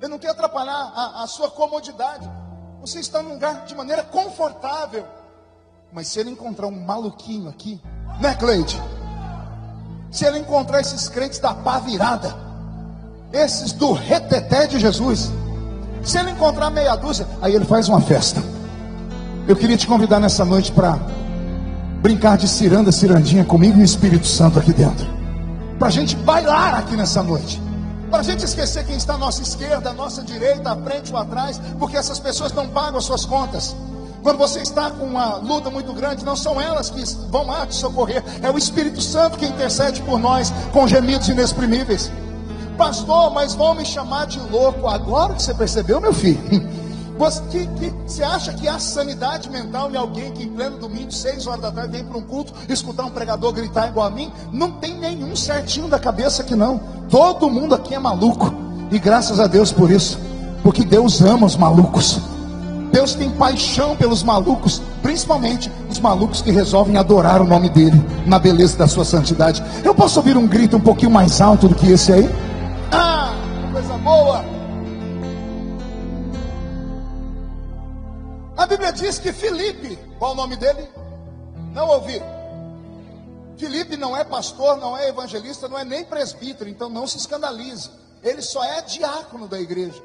ele não quer atrapalhar a, a sua comodidade. Você está num lugar de maneira confortável, mas se ele encontrar um maluquinho aqui, né, Cleide? Se ele encontrar esses crentes da pá virada, esses do reteté de Jesus, se ele encontrar meia dúzia, aí ele faz uma festa. Eu queria te convidar nessa noite para brincar de ciranda, cirandinha comigo e o Espírito Santo aqui dentro. Para a gente bailar aqui nessa noite. Para a gente esquecer quem está à nossa esquerda, à nossa direita, à frente ou atrás, porque essas pessoas não pagam as suas contas. Quando você está com uma luta muito grande, não são elas que vão lá te socorrer, é o Espírito Santo que intercede por nós com gemidos inexprimíveis. Pastor, mas vão me chamar de louco agora que você percebeu, meu filho? Você, que, que, você acha que há sanidade mental em alguém que em pleno domingo, seis horas da tarde, vem para um culto, escutar um pregador gritar igual a mim? Não tem nenhum certinho da cabeça que não. Todo mundo aqui é maluco. E graças a Deus por isso. Porque Deus ama os malucos. Deus tem paixão pelos malucos, principalmente os malucos que resolvem adorar o nome dele na beleza da sua santidade. Eu posso ouvir um grito um pouquinho mais alto do que esse aí? Ah, coisa boa! A Bíblia diz que Felipe, qual o nome dele? Não ouvi. Felipe não é pastor, não é evangelista, não é nem presbítero, então não se escandalize. Ele só é diácono da igreja.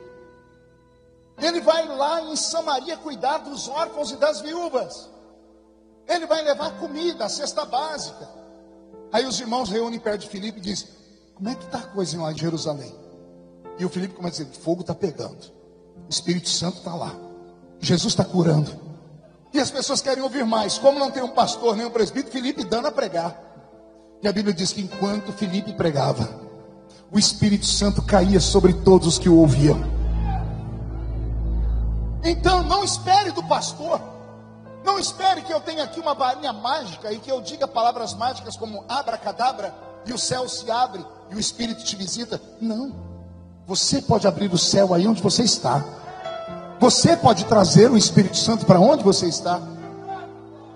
Ele vai lá em Samaria cuidar dos órfãos e das viúvas. Ele vai levar comida, a cesta básica. Aí os irmãos reúnem perto de Filipe e dizem: Como é que está a coisa lá em Jerusalém? E o Filipe começa a dizer: Fogo está pegando, o Espírito Santo está lá. Jesus está curando. E as pessoas querem ouvir mais. Como não tem um pastor nem um presbítero, Felipe dando a pregar. E a Bíblia diz que enquanto Felipe pregava, o Espírito Santo caía sobre todos os que o ouviam. Então não espere do pastor. Não espere que eu tenha aqui uma varinha mágica e que eu diga palavras mágicas como abracadabra e o céu se abre e o Espírito te visita. Não. Você pode abrir o céu aí onde você está. Você pode trazer o Espírito Santo para onde você está.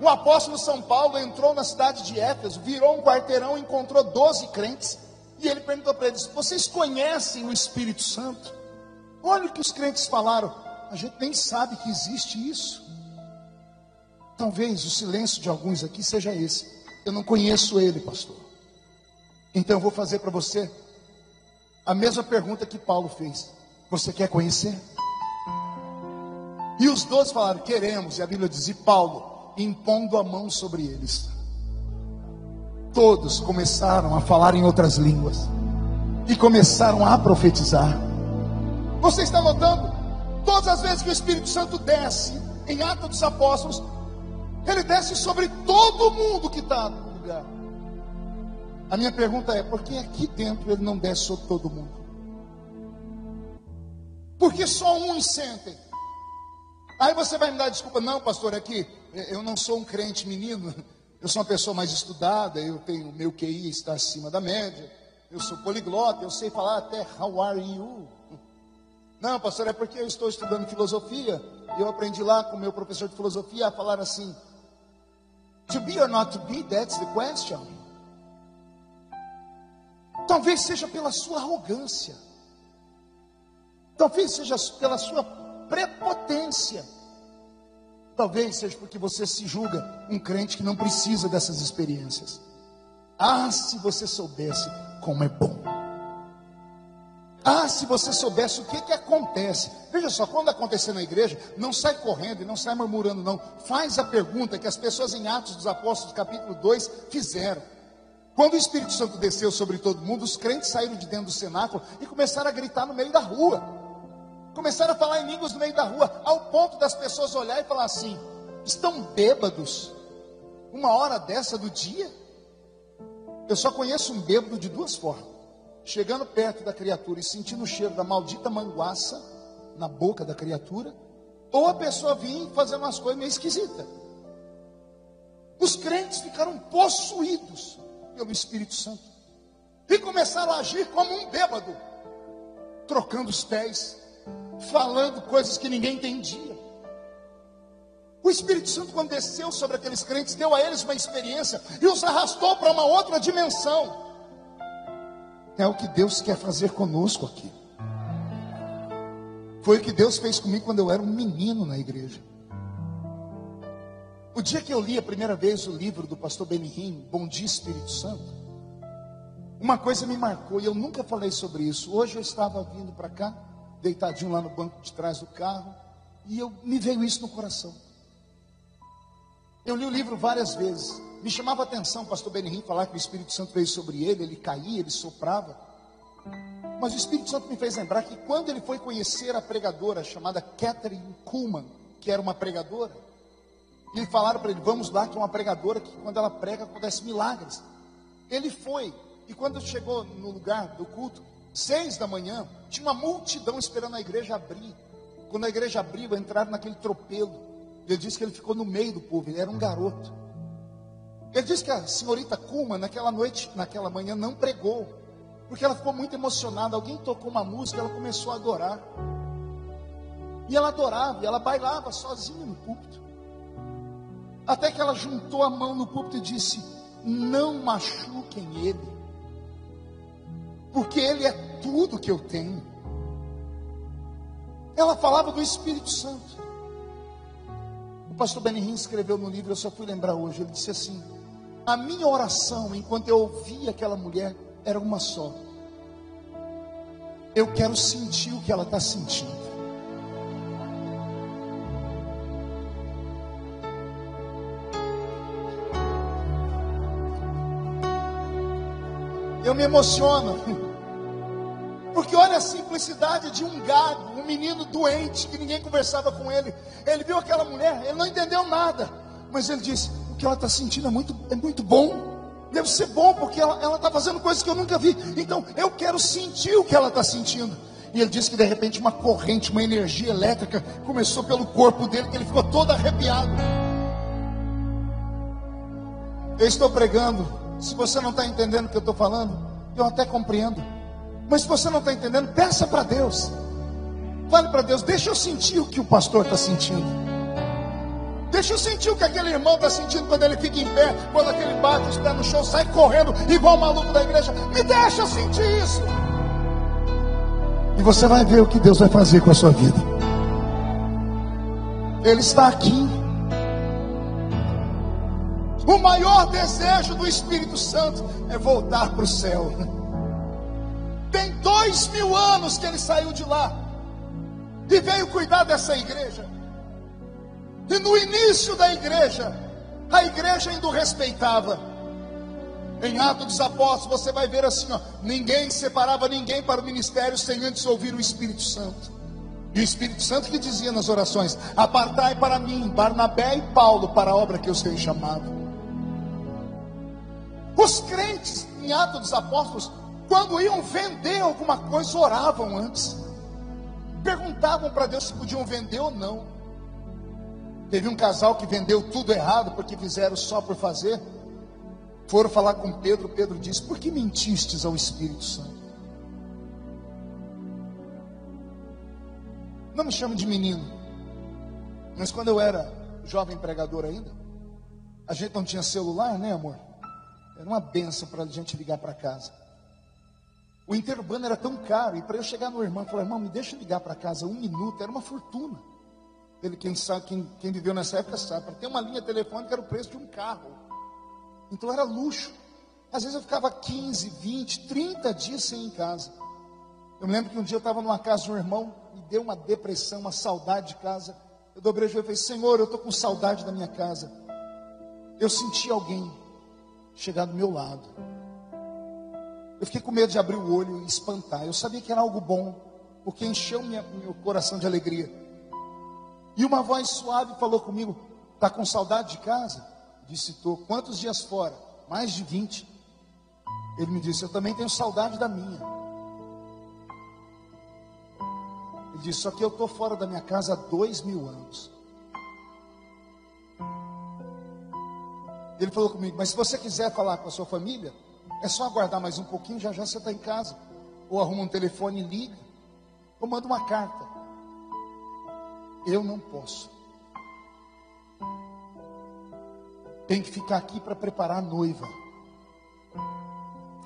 O apóstolo São Paulo entrou na cidade de Éfeso, virou um quarteirão, encontrou 12 crentes. E ele perguntou para eles: Vocês conhecem o Espírito Santo? Olha o que os crentes falaram. A gente nem sabe que existe isso. Talvez o silêncio de alguns aqui seja esse. Eu não conheço ele, pastor. Então eu vou fazer para você a mesma pergunta que Paulo fez. Você quer conhecer? E os doze falaram: Queremos. E a Bíblia diz: E Paulo, impondo a mão sobre eles, todos começaram a falar em outras línguas e começaram a profetizar. Você está notando? Todas as vezes que o Espírito Santo desce em Atos dos Apóstolos, ele desce sobre todo mundo que está no lugar. A minha pergunta é: por que aqui dentro ele não desce sobre todo mundo? Porque só uns sentem. Aí você vai me dar desculpa, não, pastor, é que eu não sou um crente menino, eu sou uma pessoa mais estudada, eu tenho meu QI está acima da média, eu sou poliglota, eu sei falar até how are you. Não, pastor, é porque eu estou estudando filosofia, e eu aprendi lá com o meu professor de filosofia a falar assim: To be or not to be, that's the question. Talvez seja pela sua arrogância. Talvez seja pela sua prepotência. Talvez seja porque você se julga um crente que não precisa dessas experiências. Ah, se você soubesse como é bom. Ah, se você soubesse o que, que acontece. Veja só, quando acontecer na igreja, não sai correndo e não sai murmurando, não. Faz a pergunta que as pessoas em Atos dos Apóstolos, capítulo 2, fizeram. Quando o Espírito Santo desceu sobre todo mundo, os crentes saíram de dentro do cenáculo e começaram a gritar no meio da rua. Começaram a falar em línguas no meio da rua, ao ponto das pessoas olhar e falar assim: estão bêbados? Uma hora dessa do dia? Eu só conheço um bêbado de duas formas: chegando perto da criatura e sentindo o cheiro da maldita manguaça na boca da criatura, ou a pessoa vir fazendo umas coisas meio esquisitas. Os crentes ficaram possuídos pelo Espírito Santo e começaram a agir como um bêbado, trocando os pés, falando coisas que ninguém entendia. O Espírito Santo, quando desceu sobre aqueles crentes, deu a eles uma experiência e os arrastou para uma outra dimensão. É o que Deus quer fazer conosco aqui. Foi o que Deus fez comigo quando eu era um menino na igreja. O dia que eu li a primeira vez o livro do pastor Benihim, Bom Dia Espírito Santo, uma coisa me marcou e eu nunca falei sobre isso. Hoje eu estava vindo para cá deitadinho lá no banco de trás do carro, e eu me veio isso no coração. Eu li o livro várias vezes. Me chamava a atenção o pastor Benihim falar que o Espírito Santo veio sobre ele, ele caía, ele soprava. Mas o Espírito Santo me fez lembrar que quando ele foi conhecer a pregadora chamada Catherine Kuhlman, que era uma pregadora, e falaram para ele: Vamos lá, que é uma pregadora que quando ela prega acontece milagres. Ele foi, e quando chegou no lugar do culto, seis da manhã, tinha uma multidão esperando a igreja abrir, quando a igreja abriu, entraram naquele tropelo. Ele disse que ele ficou no meio do povo, ele era um garoto. Ele disse que a senhorita Kuma, naquela noite, naquela manhã, não pregou, porque ela ficou muito emocionada. Alguém tocou uma música, ela começou a adorar. E ela adorava, e ela bailava sozinha no púlpito. Até que ela juntou a mão no púlpito e disse: Não machuquem ele, porque ele é tudo que eu tenho. Ela falava do Espírito Santo. O pastor Benihim escreveu no livro, eu só fui lembrar hoje. Ele disse assim: A minha oração, enquanto eu ouvia aquela mulher, era uma só. Eu quero sentir o que ela está sentindo. Eu me emociono. Porque olha a simplicidade de um gado, um menino doente, que ninguém conversava com ele. Ele viu aquela mulher, ele não entendeu nada. Mas ele disse: O que ela está sentindo é muito, é muito bom. Deve ser bom, porque ela está fazendo coisas que eu nunca vi. Então eu quero sentir o que ela está sentindo. E ele disse que de repente uma corrente, uma energia elétrica começou pelo corpo dele, que ele ficou todo arrepiado. Eu estou pregando se você não está entendendo o que eu estou falando, eu até compreendo. Mas se você não está entendendo, peça para Deus. Fale para Deus, deixa eu sentir o que o pastor está sentindo. Deixa eu sentir o que aquele irmão está sentindo quando ele fica em pé, quando aquele bate os pés no chão, sai correndo, igual o maluco da igreja. Me deixa eu sentir isso. E você vai ver o que Deus vai fazer com a sua vida. Ele está aqui. O maior desejo do Espírito Santo é voltar para o céu. Tem dois mil anos que ele saiu de lá e veio cuidar dessa igreja. E no início da igreja, a igreja ainda o respeitava. Em Atos dos Apóstolos, você vai ver assim: ó, ninguém separava ninguém para o ministério sem antes ouvir o Espírito Santo. E o Espírito Santo que dizia nas orações: Apartai para mim Barnabé e Paulo para a obra que eu tenho chamado. Os crentes em Atos dos Apóstolos, quando iam vender alguma coisa, oravam antes. Perguntavam para Deus se podiam vender ou não. Teve um casal que vendeu tudo errado porque fizeram só por fazer. Foram falar com Pedro. Pedro disse: Por que mentistes ao Espírito Santo? Não me chame de menino, mas quando eu era jovem pregador ainda, a gente não tinha celular, né, amor? Era uma benção para a gente ligar para casa. O interurbano era tão caro, e para eu chegar no irmão falar, irmão, me deixa ligar para casa um minuto, era uma fortuna. Quem, sabe, quem, quem viveu nessa época sabe, para ter uma linha telefônica era o preço de um carro. Então era luxo. Às vezes eu ficava 15, 20, 30 dias sem ir em casa. Eu me lembro que um dia eu estava numa casa de um irmão, me deu uma depressão, uma saudade de casa. Eu dobrei o joelho e falei, Senhor, eu estou com saudade da minha casa. Eu senti alguém chegar do meu lado. Eu fiquei com medo de abrir o olho e espantar. Eu sabia que era algo bom, porque encheu minha, meu coração de alegria. E uma voz suave falou comigo: Está com saudade de casa? Disse: Estou. Quantos dias fora? Mais de 20. Ele me disse: Eu também tenho saudade da minha. Ele disse: Só que eu estou fora da minha casa há dois mil anos. Ele falou comigo, mas se você quiser falar com a sua família, é só aguardar mais um pouquinho, já já você está em casa. Ou arruma um telefone e liga, ou manda uma carta. Eu não posso. Tem que ficar aqui para preparar a noiva.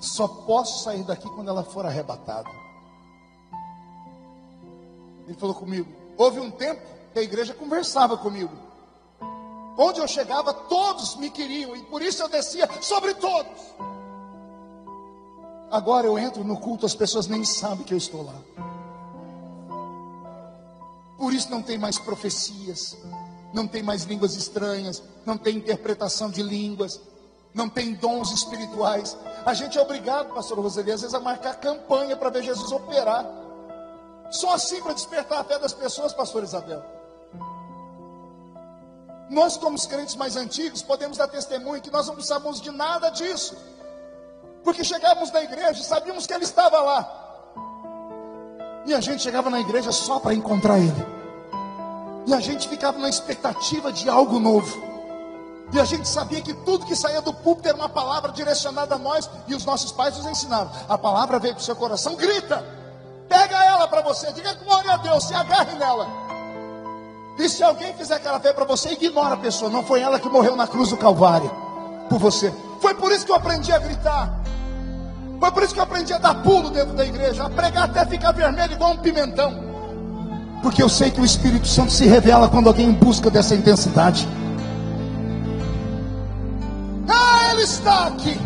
Só posso sair daqui quando ela for arrebatada. Ele falou comigo. Houve um tempo que a igreja conversava comigo. Onde eu chegava, todos me queriam, e por isso eu descia sobre todos. Agora eu entro no culto, as pessoas nem sabem que eu estou lá. Por isso não tem mais profecias, não tem mais línguas estranhas, não tem interpretação de línguas, não tem dons espirituais. A gente é obrigado, pastor Roseli, às vezes a marcar campanha para ver Jesus operar. Só assim para despertar a fé das pessoas, pastor Isabel. Nós, como os crentes mais antigos, podemos dar testemunho que nós não precisávamos de nada disso, porque chegávamos na igreja e sabíamos que ele estava lá, e a gente chegava na igreja só para encontrar ele. E a gente ficava na expectativa de algo novo. E a gente sabia que tudo que saía do púlpito era uma palavra direcionada a nós, e os nossos pais nos ensinavam. A palavra veio para o seu coração, grita, pega ela para você, diga glória a Deus, se agarre nela. E se alguém fizer aquela fé para você, ignora a pessoa, não foi ela que morreu na cruz do Calvário por você. Foi por isso que eu aprendi a gritar. Foi por isso que eu aprendi a dar pulo dentro da igreja, a pregar até ficar vermelho igual um pimentão. Porque eu sei que o Espírito Santo se revela quando alguém busca dessa intensidade. Ah, Ele está aqui.